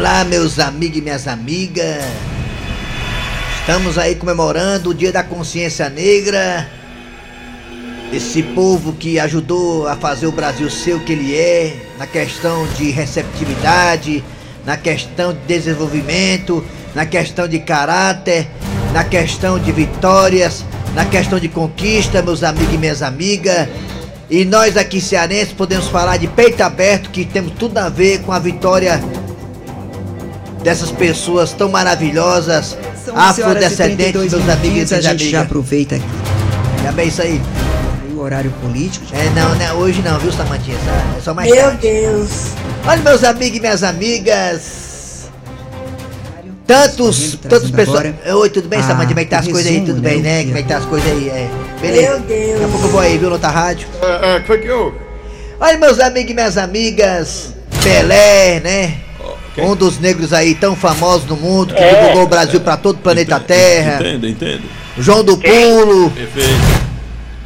Olá, meus amigos e minhas amigas. Estamos aí comemorando o Dia da Consciência Negra. Esse povo que ajudou a fazer o Brasil ser o que ele é, na questão de receptividade, na questão de desenvolvimento, na questão de caráter, na questão de vitórias, na questão de conquista, meus amigos e minhas amigas. E nós aqui cearenses podemos falar de peito aberto que temos tudo a ver com a vitória dessas pessoas tão maravilhosas, São 11 horas afrodescendentes, 32 meus amigos e a minhas gente já amigas. aproveita aqui Já bem isso aí. o horário político. É, não, né? Hoje não, viu, Samantinha? É só mais Meu tarde. Deus. Olha, meus amigos e minhas amigas. Tantos, tantos trazendo pessoas. agora Oi, tudo bem, a- Samantinha? Como é que tá as coisas aí? Tudo né, bem, né? Como é que tá as coisas aí? É. Beleza. Meu Deus. Daqui a pouco eu vou aí, viu, noutra rádio. É, é, que foi que houve? Olha, meus amigos e minhas amigas. Pelé, né? Quem? Um dos negros aí tão famosos no mundo, que divulgou o Brasil pra todo o planeta Terra. Entendo, entendo. João do Pulo, Perfeito.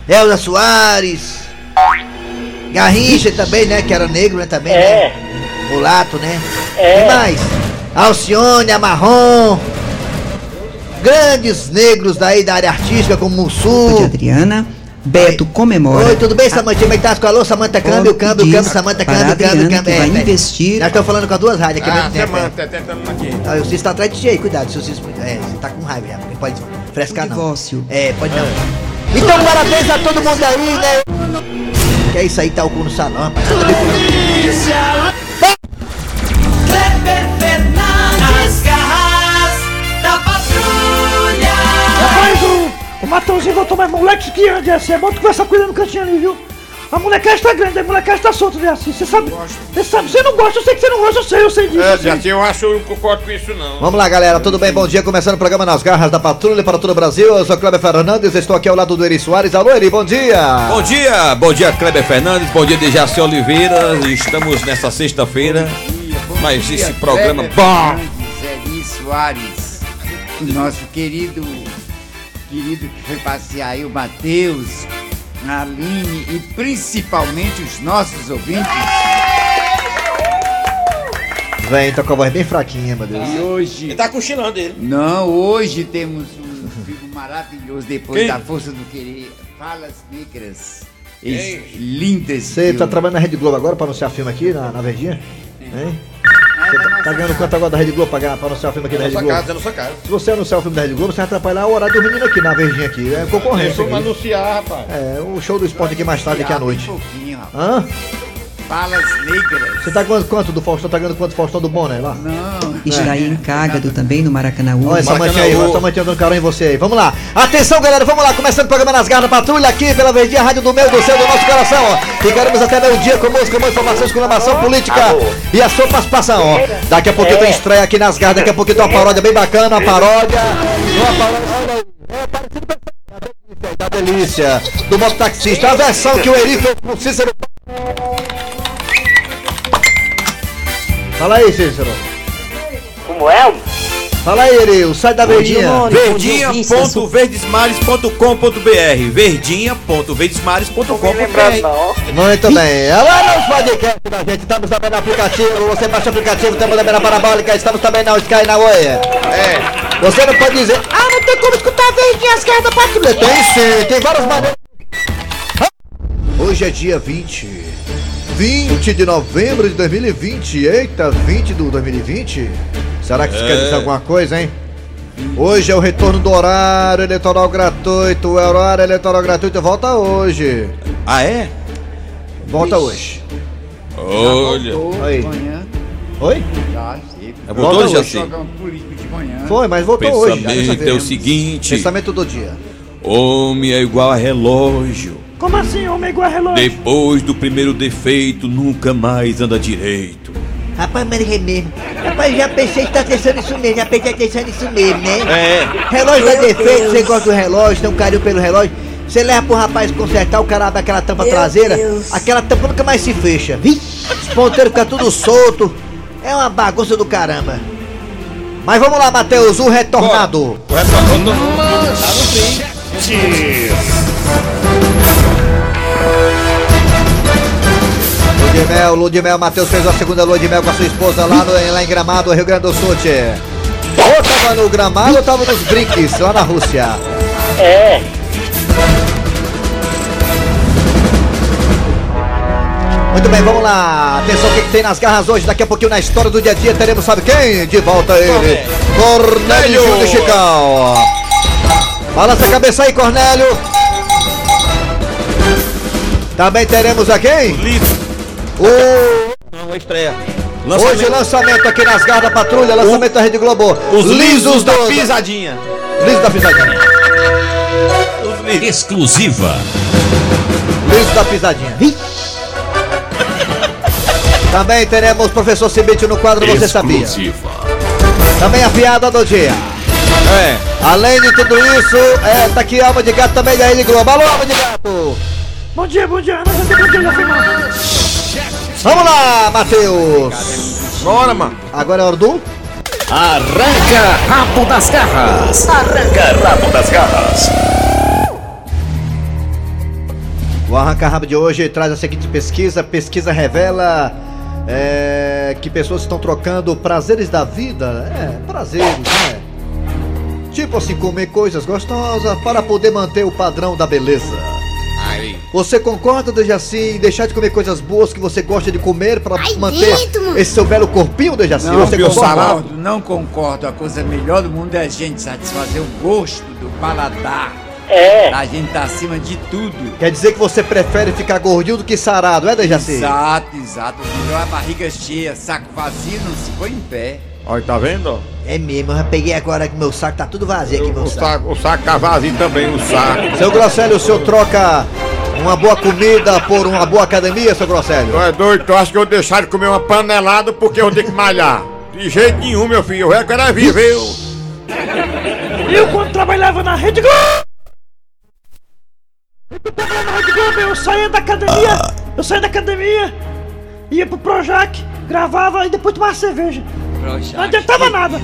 Elza Soares. Garrincha também, né? Que era negro, né? Também, É. né? Mulato, né? É. E mais? Alcione, Amarron. Grandes negros daí da área artística, como de Mussu. Adriana. Beto comemora. Oi, tudo bem, Samantinha? Como é que tá? Alô, Samanta, câmbio, câmbio, câmbio, Samanta, câmbio, câmbio, câmbio. vai é, investir- Já estão falando com as duas rádios aqui Ah, mesmo tempo. semana, é. tá tentando aqui. Ah, o Cis tá atrás de ti aí, cuidado, se o Cis. É, você tá com raiva já, porque pode frescar não. divórcio. É, pode não. Então, parabéns a todo mundo aí, né? Que é isso aí, tá o cu no salão, rapaz. Nada Matãozinho voltou mais moleque que ande assim. É bom tu conversar com ele no cantinho ali, viu? A molecagem tá grande, a molecagem tá solta, né? Assim, você sabe. Você sabe, você não gosta, eu sei que você não gosta, eu sei, eu sei disso. É. Jacinho, eu acho que eu não concordo com isso, não. Vamos lá, galera, tudo bem? Bom dia, começando o programa Nas Garras da Patrulha para todo o Brasil. Eu sou Cleber Fernandes, estou aqui ao lado do Eri Soares. Alô, Eri, bom dia! Bom dia, bom dia Kleber Fernandes, bom dia Dejaci Oliveira. Estamos nessa sexta-feira. Mas esse programa bom. Eri Soares, nosso querido, querido que foi passear aí, o Matheus, a Aline e principalmente os nossos ouvintes. Vem, tá com a voz bem fraquinha, meu Deus. E hoje, Ele tá cochilando ele. não, hoje temos um filme maravilhoso depois Quem? da força do querer. Falas negras. Lindas. Você tá trabalhando na Rede Globo agora para anunciar filme aqui na, na Verdinha? Hein? Você da tá, tá ganhando quanto agora da Rede Globo pra, ganhar- pra anunciar o filme aqui na Rede Globo? casa, é na sua casa. Se você anunciar o filme da Rede Globo, você vai atrapalhar o horário do menino aqui na Verdinha aqui. É concorrência Vamos anunciar, rapaz. É, o show do esporte aqui mais tarde aqui à noite. Um pouquinho, rapaz. Hã? Falas negras. Você tá ganhando quanto do Faustão? Tá ganhando quanto do Faustão do Boné lá? Não. Está aí em Cágado também, no Maracanãú. Olha essa Maracanã, mantinha aí, essa mantinha dando carão em você aí. Vamos lá. Atenção, galera, vamos lá. Começando o programa Nas Garras da Patrulha aqui pela Verdinha Rádio do Meu, do Céu, do nosso coração, ó. Ficaremos até meio dia com música, com informações, com informação política e a sua participação, ó. Daqui a pouquinho tem estreia aqui nas Garras, daqui a pouquinho tem uma paródia bem bacana, uma paródia. Uma paródia. É parecido com da delícia do mototaxista, a versão que o Eri fez com o Cícero. Fala aí, Cícero. Como é? Fala aí, Eri, sai da Verdinha. Verdinha.verdesmares.com.br Verdinha.verdesmares.com.br Muito bem. Olá nos podcasts da gente, estamos também no aplicativo. Você baixa o aplicativo, estamos também na Parabólica, estamos também na Sky na Oi. É. Você não pode dizer, ah, não tem como escutar verdinha as caras da patrulha. Tem sim, tem várias maneiras. Hoje é dia 20. 20 de novembro de 2020. Eita, 20 do 2020? Será que isso quer dizer alguma coisa, hein? Hoje é o retorno do horário eleitoral gratuito. O horário eleitoral gratuito volta hoje. Ah, é? Volta hoje. Olha. Voltou Aí. de manhã. Oi? Já, cedo. É, voltou, hoje. sim. Manhã. Foi, mas voltou hoje. já, dessa Pensamento é o seguinte: Pensamento do dia. homem é igual a relógio. Como assim, homem igual relógio? Depois do primeiro defeito, nunca mais anda direito. Rapaz, mas é mesmo. Rapaz, já pensei que tá pensando isso mesmo, já pensei pensando isso mesmo, né? É. Relógio dá defeito, Deus. você gosta do relógio, tem um carinho pelo relógio. Você leva pro rapaz consertar, o cara abre aquela tampa Meu traseira, Deus. aquela tampa nunca mais se fecha. Os ponteiros ficam tudo solto. É uma bagunça do caramba. Mas vamos lá, Matheus, o retornado. O retorno tá de mel, Lua de mel, Matheus fez a segunda lua de mel com a sua esposa lá, no, lá em Gramado, Rio Grande do Sul, tchê. Ou tava no Gramado ou tava nos brinques, lá na Rússia. É. Muito bem, vamos lá. Atenção, o que, que tem nas garras hoje? Daqui a pouquinho na história do dia a dia teremos, sabe quem? De volta ele, Cornélio Júnior Chicão. Balança a cabeça aí, Cornélio. Também teremos a quem? Liso. O Não, estreia. Hoje lançamento aqui nas garras da patrulha, lançamento da Rede Globo. Os lisos da do- pisadinha. Lisos da pisadinha. Os lisos. Exclusiva. Lisos da pisadinha. Também teremos professor Cibite no quadro Você Sabia. Exclusiva. Também a piada do dia. É. Além de tudo isso, é, tá aqui Alma de Gato também da Rede Globo. Alô, Alma de Gato! Bom dia, bom dia. Já bom dia. Vamos lá, Matheus! Bora, mano. Agora é hora do... Arranca rabo das garras. Arranca rabo das garras. O Arranca Rabo de hoje traz a seguinte pesquisa. Pesquisa revela é, que pessoas estão trocando prazeres da vida. É, prazeres, né? Tipo assim, comer coisas gostosas para poder manter o padrão da beleza. Você concorda, Dejaci, em deixar de comer coisas boas que você gosta de comer para manter esse seu belo corpinho, Dejaci? Não você meu concorda? concordo, não concordo. A coisa melhor do mundo é a gente satisfazer o gosto do paladar. É. A gente tá acima de tudo. Quer dizer que você prefere ficar gordinho do que sarado, é, Dejaci? Exato, exato. Melhor a barriga cheia, saco vazio, não se põe em pé. Olha, tá vendo? É mesmo, eu já peguei agora que meu saco tá tudo vazio aqui, meu O saco. saco, o saco tá vazio também, o saco. Seu Grosselio, o senhor troca uma boa comida por uma boa academia, seu Grosselio? Tu é doido? Tu acha que eu deixar de comer uma panelada porque eu tenho que malhar? De jeito nenhum, meu filho. Eu é viver. eu- Eu, quando trabalhava na Rede Globo. Eu trabalhava na Rede Globo, eu saía da academia. Eu saía da academia, ia pro Projac, gravava e depois tomava cerveja. Não adiantava nada.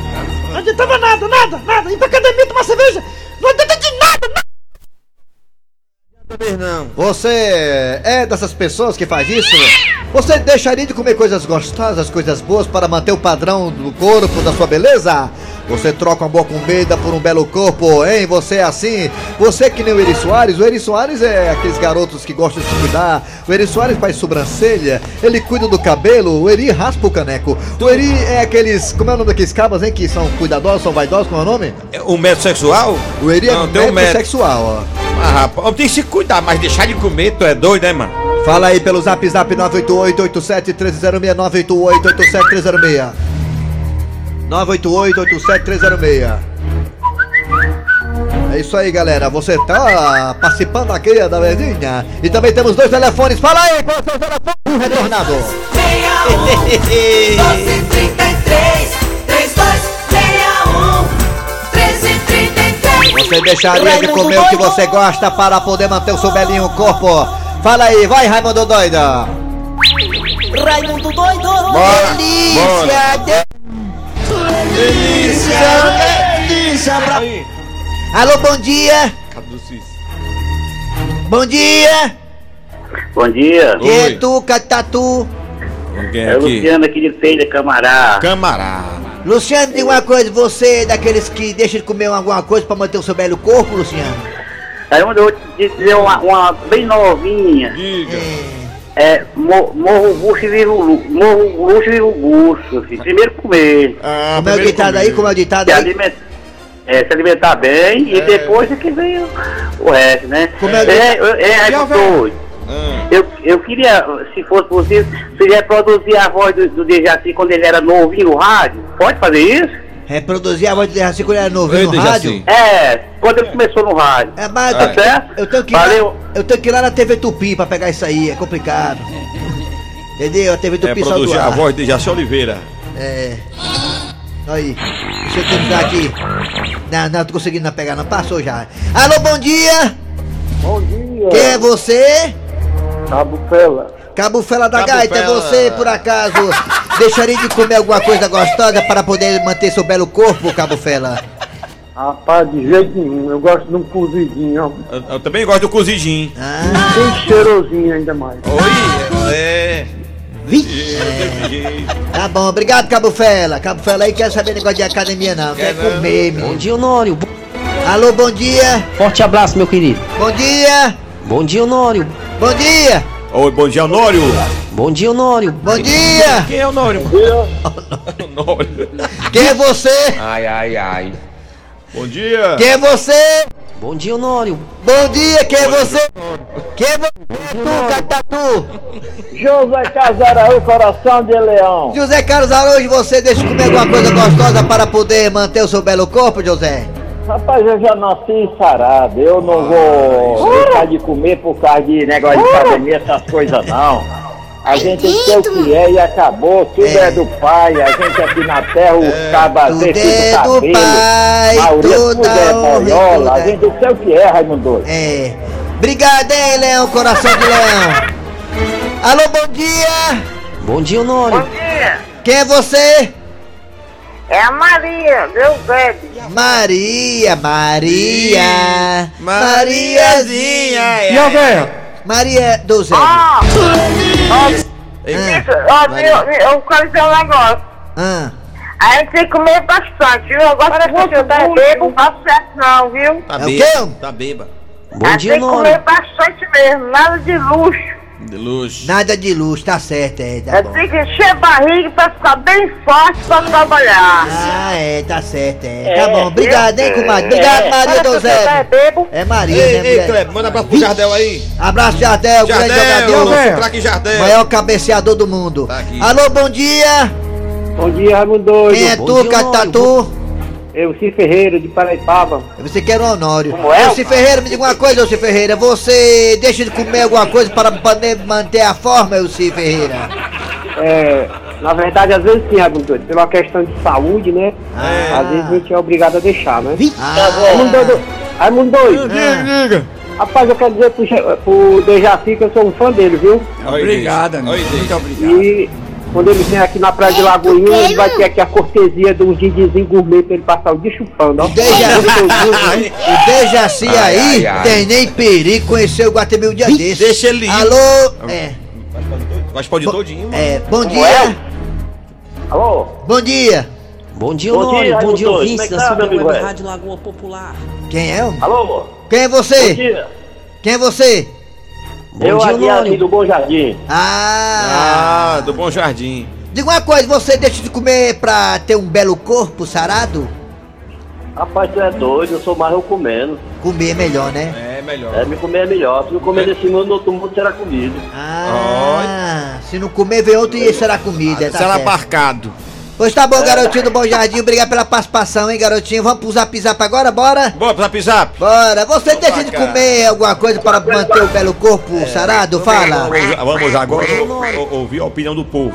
Não adiantava nada, nada, nada. Ir pra academia tomar cerveja. Não adianta de nada, nada. Você é dessas pessoas que faz isso? Você deixaria de comer coisas gostosas, coisas boas para manter o padrão do corpo, da sua beleza? Você troca uma boa comida por um belo corpo, hein? Você é assim? Você que nem o Eri Soares? O Eri Soares é aqueles garotos que gostam de se cuidar. O Eri Soares faz sobrancelha, ele cuida do cabelo, o Eri raspa o caneco. O Eri é aqueles, como é o nome daqueles cabas, hein? Que são cuidadosos, são vaidosos, como é o nome? O método sexual? O Eri é Não, tem um método. sexual, ó. Ah, rapaz, eu tenho que se cuidar, mas deixar de comer, tu é doido, né, mano? Fala aí pelo zap zap 988-87-306, 988-87-306. 988-87-306. É isso aí, galera. Você tá participando aqui da verdinha. E também temos dois telefones. Fala aí, qual é o seu telefone? Retornado. 61 1233 3261 1333 Você deixaria de comer o que você gosta para poder manter o seu belinho corpo? Fala aí, vai, Raimundo Doida. Raimundo doido Bora, Delícia, delícia, delícia. pra- Alô, bom dia. Bom dia. Bom dia. É tu, Catatu? Ninguém É o. Luciano aqui de Feira, Camará. Camarada. Luciano, diga uma coisa, você é daqueles que deixa de comer alguma coisa pra manter o seu belo corpo, Luciano? Aí onde eu vou te dizer uma, uma bem novinha. Diga. É, mo- morro o bucho e vivo morro o luxo e vivo o bucho. filho. Primeiro comer. Ah, Como é o ditado aí? comigo. Como é o ditado Se aí? alimentar, é, se alimentar bem e depois é que vem o, o resto, né? Como é- é, é, é, Já, doido. Ah, Eu, eu queria, se fosse possível, seria reproduzir a voz do, do Dejaci quando ele era novinho no rádio. Pode fazer isso? Reproduzir a voz de Dejaci quando ele era novinho no Dejaci. rádio? É, quando ele começou no rádio. É, mas Tá eu, tenho, certo? eu, tenho que ir lá, Valeu. eu tenho que ir lá na TV Tupi pra pegar isso aí, é complicado. Entendeu? A TV é Tupi só do produzir a voz de Jaci Oliveira. É. Aí. Deixa eu tentar aqui. Não, não, tô conseguindo não pegar, não. Passou já. Alô, bom dia! Bom dia, Quem é você? Cabo Fela. Cabo Fela da Cabo Gaita, é Fela. você, por acaso, deixaria de comer alguma coisa gostosa para poder manter seu belo corpo, Cabo Fela? Rapaz, de jeito nenhum. Eu gosto de um cozidinho, ó. Eu, eu também gosto do cozidinho. Ah, Bem cheirosinho ainda mais. Oi, é. Tá bom, obrigado, Cabo Fela. Cabo Fela aí quer saber negócio de academia não, quer, comer, menino. Bom dia, Honório. Alô, bom dia. Forte abraço, meu querido. Bom dia. Bom dia, Honório. Bom dia. Oi, bom dia, Honório. Bom dia, Honório. Bom dia. Quem é Honório? Quem é você? Ai, ai, ai. Bom dia. Quem é você? Bom dia, Honório. Bom dia, quem é você? Quem é você? Tu, Catatu. José Casaraú, coração de leão. José Carlos Araújo, você deixa de comer alguma coisa gostosa para poder manter o seu belo corpo, José? Rapaz, eu já nasci sarado. Eu não vou deixar de comer por causa de negócio de academia, essas coisas não. A gente tem o que é e acabou. Tudo é, do pai. A gente aqui na terra, os cabas tudo é o do cabelo. pai, toda tudo é e boiola. A é- gente tem o que é, Raimundo. É. Obrigado, hein, Leão, coração de leão. Alô, bom dia. Bom dia, Honório. Quem é você? É a Maria, Deus bebe. Maria, Maria. Mariazinha, E a véia? Maria do Zé. Ó, Ah, ó, eu, eu quero dizer um negócio. ah. A gente tem que comer bastante, viu? Eu gosto de você tá bebo, não faço certo não, viu? Tá É o bêbado. Tá bêbado. Bom a gente tem que comer bastante mesmo, nada de luxo. De luxo. Nada de luxo, tá certo, é, tá Eu bom. tenho que encher a barriga pra ficar bem forte pra trabalhar. Ah, é, tá certo, é. Tá bom, obrigado, hein, comadre. Obrigado, É. Maria Olha, do você tá Zé. bebo? É Maria, Ei, né, ei? Kleber, manda abraço pro Jardel aí. Abraço, Jardel, grande Jardel, jogador. nosso craque Jardel. Maior cabeceador do mundo. Tá aqui. Alô, bom dia. Bom dia, Raimundo doido. Quem é Bom tu, Catatu? Eu, Ci Ferreira, de Paraipaba. Você quer o Honório. Como é? Ô, Ferreira, me diga uma coisa, Elci Ferreira. Você deixa de comer alguma coisa para poder manter a forma, Elci Ferreira? É, na verdade, às vezes sim, Raimundo doido. Pela questão de saúde, né? Às vezes a gente é obrigado a deixar, né? Raimundo Ah, doido. Raimundo doido. Diga. Rapaz, eu quero dizer pro, pro Dejaci que eu sou um fã dele, viu? Obrigado, amigo. Oi, Muito obrigado. E quando ele vem aqui na praia de Lagoinha, ele vai ter aqui a cortesia de um gigizinho gourmet pra ele passar o dia chupando, ó. O Dejaci Ai, aí ai, ai. tem nem perigo conhecer o Guatemi um dia desse. Deixa ele ir. Alô? É, Mas pode ir todinho, mano. é, bom é? dia. Alô? Bom dia. Bom dia, Bom dia, Bom dia, ouvintes é da tá, Super Web velho? Rádio Lagoa Popular. Quem é? Alô? Quem é Bom você? dia. Quem é você? Bom eu dia, aqui do Bom Jardim. Ah. Ah, do Bom Jardim. Diga uma coisa, você deixa de comer pra ter um belo corpo sarado? Rapaz, tu é doido, eu sou mais eu comendo. Comer é melhor, né? É melhor. É, me comer é melhor. Se não comer desse mundo, outro mundo será comido. Ah, se não comer, vem outro e será comida. Tá Será certo. marcado. Pois tá bom, garotinho do Bom Jardim. Obrigado pela participação, hein, garotinho. Vamos pro zap zap agora, bora? Bora pro zap zap. Bora. Você Vamos deixa de pra cá. comer alguma coisa para manter o belo corpo sarado? Fala. Vamos, vamos agora ou- ou- ouvir a opinião do povo.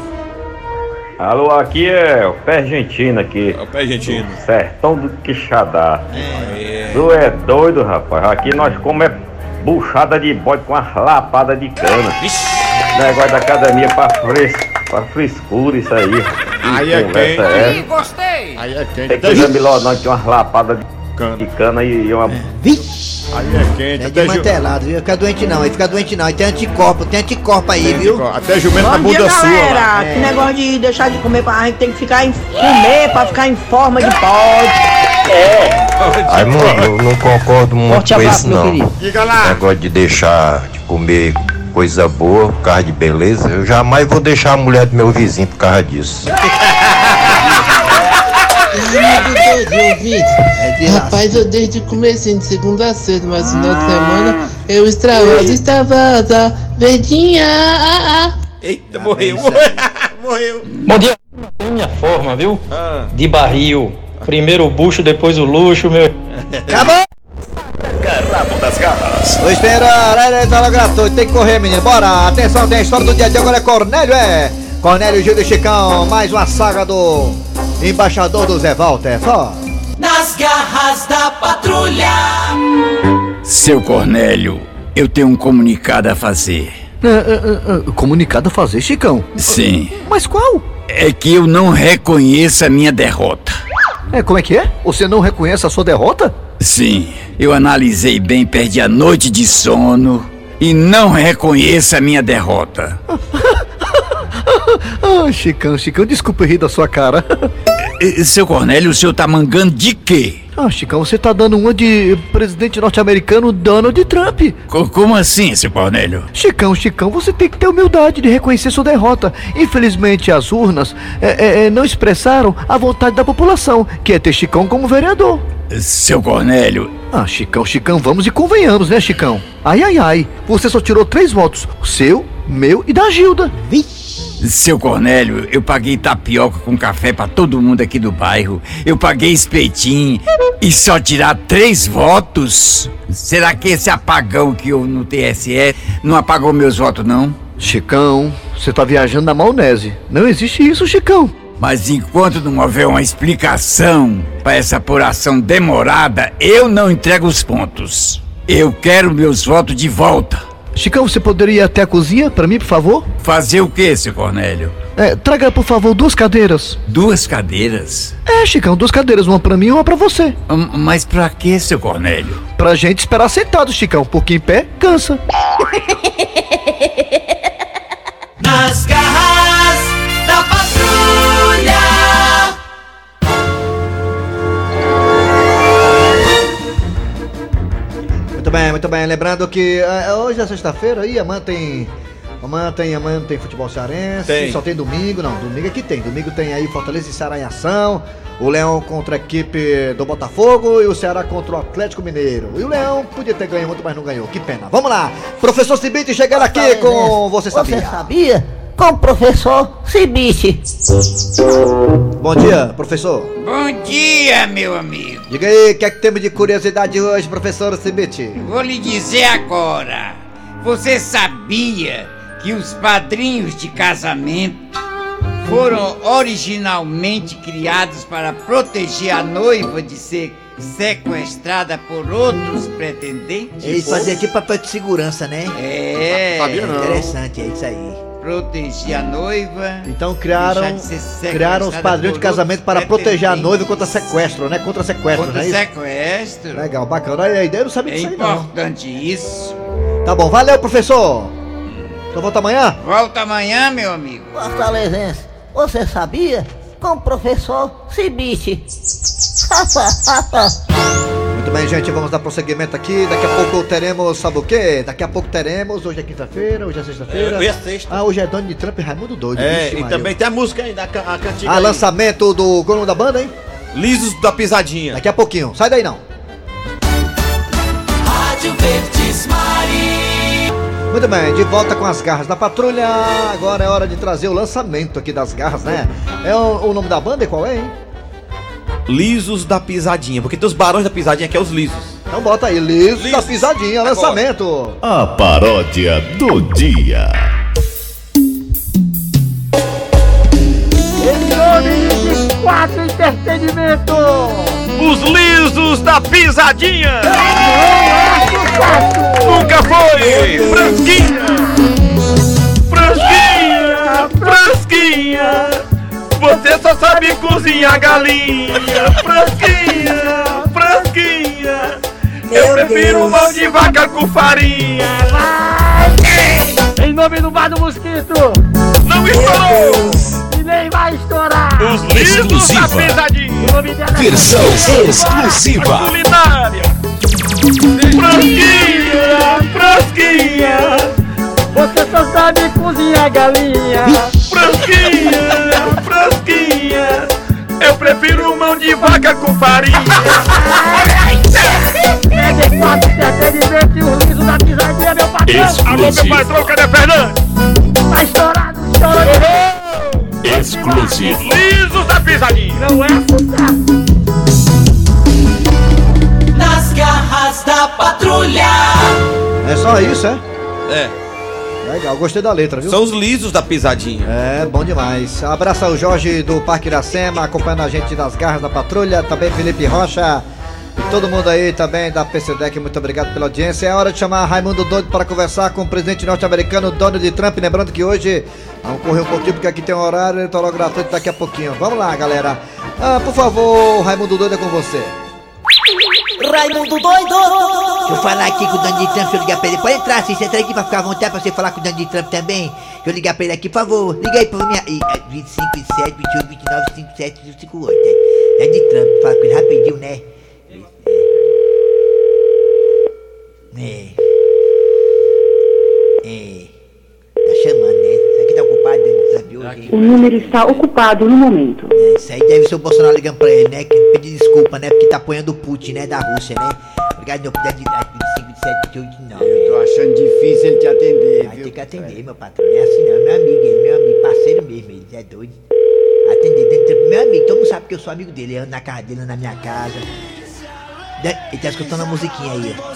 Alô, aqui é o Pé Argentina aqui. É o pé argentino. Sertão do Quixadá. É. Tu é doido, rapaz. Aqui nós comemos buchada de bode com as lapadas de cana. Negócio da academia pra, fres... pra frescura, isso aí. Aí é quente. essa. gostei. Aí é Tem quente. coisa melhor não que umas lapadas de Cana. de cana e e uma. Aí é quente. É Até, desmantelado, viu? Fica doente não, aí fica doente não. Aí tem anticorpo, tem anticorpo aí, viu? Até jumento na Bom dia, bunda sua. galera. Que negócio de deixar de comer pra gente tem que ficar em comer pra ficar em forma de pode. Ai, mano, eu não concordo muito Forte com abraço, isso, não. querido. Diga lá. Negócio de deixar de comer coisa boa por causa de beleza, eu jamais vou deixar a mulher do meu vizinho por causa disso. Rapaz, eu desde o comecinho de segunda a sexta, mas no final de semana eu extravaso, extravasa, verdinha, ah, ah. Eita, morreu. Morreu. Bom dia. Minha forma, viu? Ah. De barril. Primeiro o bucho, depois o luxo, meu. Acabou! Rabo das garras. Vou esperar, é tela gratuito, tem que correr, menino. Bora, atenção, tem a história do dia de agora é Cornélio, é. Cornélio Gil de Chicão, mais uma saga do embaixador do Zé Walter, só. Nas garras da patrulha. Seu Cornélio, eu tenho um comunicado a fazer. comunicado a fazer, Chicão. Sim. Mas qual? É que eu não reconheço a minha derrota. É, como é que é? Você não reconhece a sua derrota? Sim, eu analisei bem, perdi a noite de sono e não reconheço a minha derrota. Ah, Chicão, Chicão, desculpa eu rir da sua cara. Seu Cornélio, o senhor tá mangando de quê? Ah, Chicão, você tá dando uma de presidente norte-americano Donald Trump. Co- como assim, seu Cornélio? Chicão, Chicão, você tem que ter humildade de reconhecer sua derrota. Infelizmente, as urnas é, é, é, não expressaram a vontade da população, que é ter Chicão como vereador. Seu Cornélio. Ah, Chicão, Chicão, vamos e convenhamos, né, Chicão? Ai, ai, ai, você só tirou três votos: o seu, meu e da Gilda. Seu Cornélio, eu paguei tapioca com café pra todo mundo aqui do bairro. Eu paguei espetinho e só tirar três votos? Será que esse apagão que houve no TSE não apagou meus votos, não? Chicão, você tá viajando na maionese. Não existe isso, Chicão. Mas enquanto não houver uma explicação para essa apuração demorada, eu não entrego os pontos. Eu quero meus votos de volta. Chicão, você poderia ir até a cozinha pra mim, por favor? Fazer o que, seu Cornélio? É, traga, por favor, duas cadeiras. Duas cadeiras? É, Chicão, duas cadeiras, uma pra mim e uma pra você. Hum, Mas pra que, seu Cornélio? Pra gente esperar sentado, Chicão, porque em pé cansa. Nas garras bem, muito bem. Lembrando que ah, hoje é sexta-feira aí, amanhã tem. Amanhã tem, amanhã tem futebol cearense, Tem. só tem domingo, não, domingo aqui tem. Domingo tem aí Fortaleza e Ceará em ação, o Leão contra a equipe do Botafogo e o Ceará contra o Atlético Mineiro. E o Leão podia ter ganho muito, mas não ganhou, que pena. Vamos lá, professor Cibite chegando aqui com Você Sabia. Você sabia? Com o professor Cibite. Bom dia, professor. Bom dia, meu amigo. Diga aí, o que é que temos de curiosidade hoje, professor Cibite? Vou lhe dizer agora. Você sabia que os padrinhos de casamento foram originalmente criados para proteger a noiva de ser sequestrada por outros pretendentes? Eles faziam tipo papel de segurança, né? É. Sabia não. Interessante, é isso aí. Proteger a noiva. Então criaram, de criaram os padrinhos de casamento para proteger a noiva contra sequestro, né? Contra sequestro, Contra não é isso? sequestro. Legal, bacana. Olha a ideia, eu não sabia É disso aí não. importante isso. Tá bom, valeu, professor. Então volta amanhã? Volta amanhã, meu amigo. Fortalezense, você sabia? Com o professor Cibite. Muito bem, gente, vamos dar prosseguimento aqui. Daqui a pouco teremos, sabe o quê? Daqui a pouco teremos, hoje é quinta-feira, hoje é sexta-feira. É, hoje é sexta. Ah, hoje é Donald Trump e Raimundo Doido. É, Vixe, e Maria. também tem a música ainda, a, ca- a cantiga. Ah, aí. lançamento do qual o nome da banda, hein? Lisos da Pisadinha. Daqui a pouquinho. Sai daí não. Rádio Verdes Mari. Muito bem, de volta com as garras da patrulha. Agora é hora de trazer o lançamento aqui das garras, né? É o, o nome da banda e qual é, hein? Lisos da Pisadinha, porque tem os barões da Pisadinha que é os lisos. Então bota aí, Liso da Pisadinha, lançamento. A paródia do dia. Em quatro entretenimento. Os lisos da pisadinha! Nunca foi! Frasquinha! Você só sabe cozinhar galinha! Frasquinha! Frasquinha! Eu prefiro mão de vaca com farinha! Em nome do Bar do Mosquito. Não estourou! E nem vai estourar. Os lisos da dela é Versão exclusiva. culinária! Frasquinha! Frasquinha! Você só sabe cozinhar galinha. Frasquinha, frasquinha, eu prefiro mão de vaca com farinha. De quatro entretenimento o riso da pisadinha, meu patrão. Alô, meu patrão, cadê Fernando? Tá estourado, estourado. Exclusivo. Lisos da pisadinha. Não é Nas garras da patrulha. É só isso, é? É. Legal, gostei da letra, viu? São os lisos da Pisadinha. É, bom demais. Abraça o Jorge do Parque Iracema, acompanhando a gente das garras da patrulha, também Felipe Rocha e todo mundo aí também da PCDEC, muito obrigado pela audiência. É hora de chamar Raimundo Doido para conversar com o presidente norte-americano Donald Trump. Lembrando que hoje vamos correr um pouquinho porque aqui tem um horário eleitoral gratuito daqui a pouquinho. Vamos lá, galera. Ah, por favor, Raimundo Doido é com você. Raimundo doido. Deixa eu falar aqui com o Donald Trump, deixa eu ligar pra ele. Pode entrar, sim, você entra aqui pra ficar à vontade pra você falar com o Donald Trump também. Deixa eu ligar pra ele aqui, por favor. Liga aí pra minha. Ih, é 25, 27, 28, 29, 57, 58. É. Donald Trump, fala com ele rapidinho, né? É. É. Tá chamando, né? Isso aqui tá ocupado, Hoje. O número está ocupado no momento. É, Isso aí deve ser o Bolsonaro ligando pra ele, né? Que pedir desculpa, né? Porque tá apoiando o Putin, né? Da Rússia, né? Obrigado, meu Donald Trump, 25, 27, 28, 29. Eu tô achando difícil ele te atender, Vai viu? ter que atender, meu patrão. Não é assim não, meu amigo, ele, meu amigo, parceiro mesmo, ele é doido. Atender dentro do meu amigo, todo mundo sabe que eu sou amigo dele, eu ando na casa dele, ando na minha casa. Ele tá escutando a musiquinha aí, ó.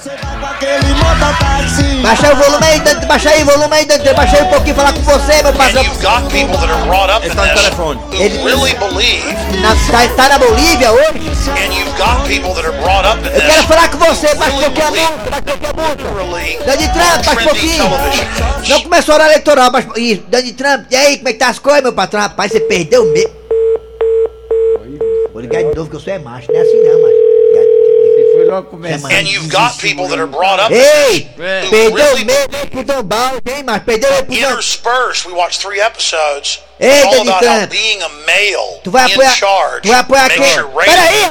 Baixa o volume aí, Dante, baixa aí o volume aí, Dante, baixa aí um pouquinho falar com você, meu up in Está no telefone. who really Na, tá, tá na Bolívia hoje? and you've got people that are brought up in Eu quero falar com você, baixa um pouquinho a multa, baixa um pouquinho a multa. Dani Trump, baixa um pouquinho. Não começou a hora eleitoral, baixa Dani Trump, e aí, como é que tá as coisas, meu patrão? Rapaz, você perdeu mesmo. Vou ligar de novo que eu sou é macho, não é assim não, macho. Logo começar. and you've got people that are brought up in Ei, who perdeu really hein, pro Dom Balde, hein, macho? Perdeu pro interspersed. We watched three episodes. Hey, all about how being a male Tu vai in apoiar, charge tu vai apoiar quem? rating. Peraí!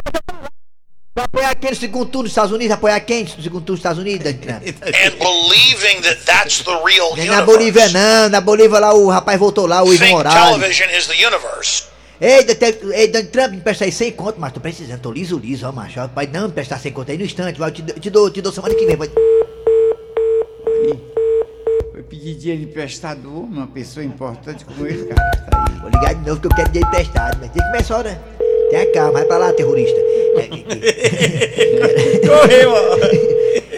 Vai apoiar quem no segundo turno dos Estados Unidos? Apoiar quem no segundo turno dos Estados Unidos, and believing that that's the real é na universe. Bolívia não, na Bolívia lá o rapaz voltou lá, o Ivo Think Morales. television is the universe. Ei, ei, Donald Trump, me presta aí 100 conto, mas tô precisando, tô liso, liso, ó, macho. ó, Pode não me prestar 100 conto aí no instante, vai, eu te, dou- te dou, te dou semana que vem. Vai. Foi pedir dinheiro emprestado uma pessoa importante como ele, cara. Tá aí. Vou ligar de novo que eu quero dinheiro emprestado, mas tem que começar, né? Tenha calma, vai pra lá, terrorista. Correu,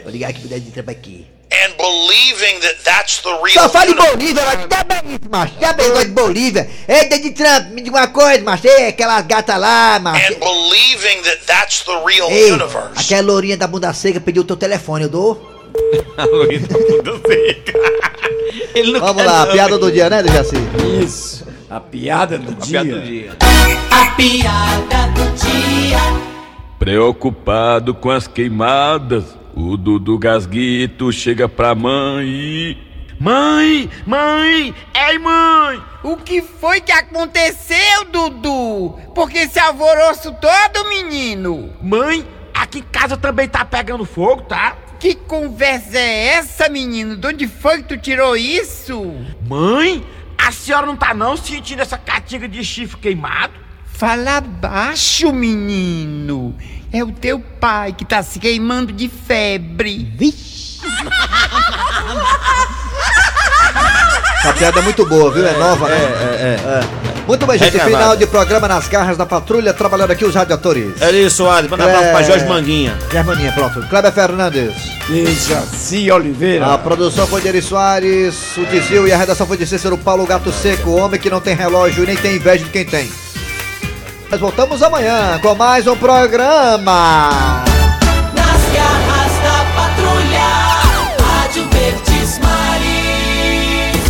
Vou ligar aqui pro Donald Trump aqui. And believing that that's the real Só fala em universe. Bolívia, mas tá bem isso, macho. Tá bem, gosto de Bolívia. Ei, Donald Trump, me diga uma coisa, macho. Ei, aquela gata lá, macho. And believing that that's the real Ei, universe. aquela lourinha da bunda seca pediu o teu telefone, eu dou? A lourinha da bunda seca. Ele não Vamos lá, a piada do dia, né, Dejaci? Isso. A piada do A dia. piada do dia. A piada do dia. Preocupado com as queimadas, o Dudu Gasguito chega pra mãe e. Mãe! Mãe! Ei, mãe! O que foi que aconteceu, Dudu? Por que esse alvoroço todo, menino? Mãe, aqui em casa também tá pegando fogo, tá? Que conversa é essa, menino? De onde foi que tu tirou isso? Mãe, a senhora não tá não sentindo essa catinga de chifre queimado? Fala baixo, menino. É o teu pai que tá se queimando de febre. Vixe. Essa piada é muito boa, viu? É nova, né? É, Muito bem, gente. Reclamado. Final de programa nas garras da patrulha, trabalhando aqui os radiadores. É isso, Soares. Manda um abraço pra Jorge Manguinha. Germaninha, pronto. Kleber Fernandes. Jaci Oliveira. A produção foi de Eri Soares, o desvio e a redação foi de Cícero Paulo Gato Seco, o homem que não tem relógio e nem tem inveja de quem tem. Nós voltamos amanhã com mais um programa.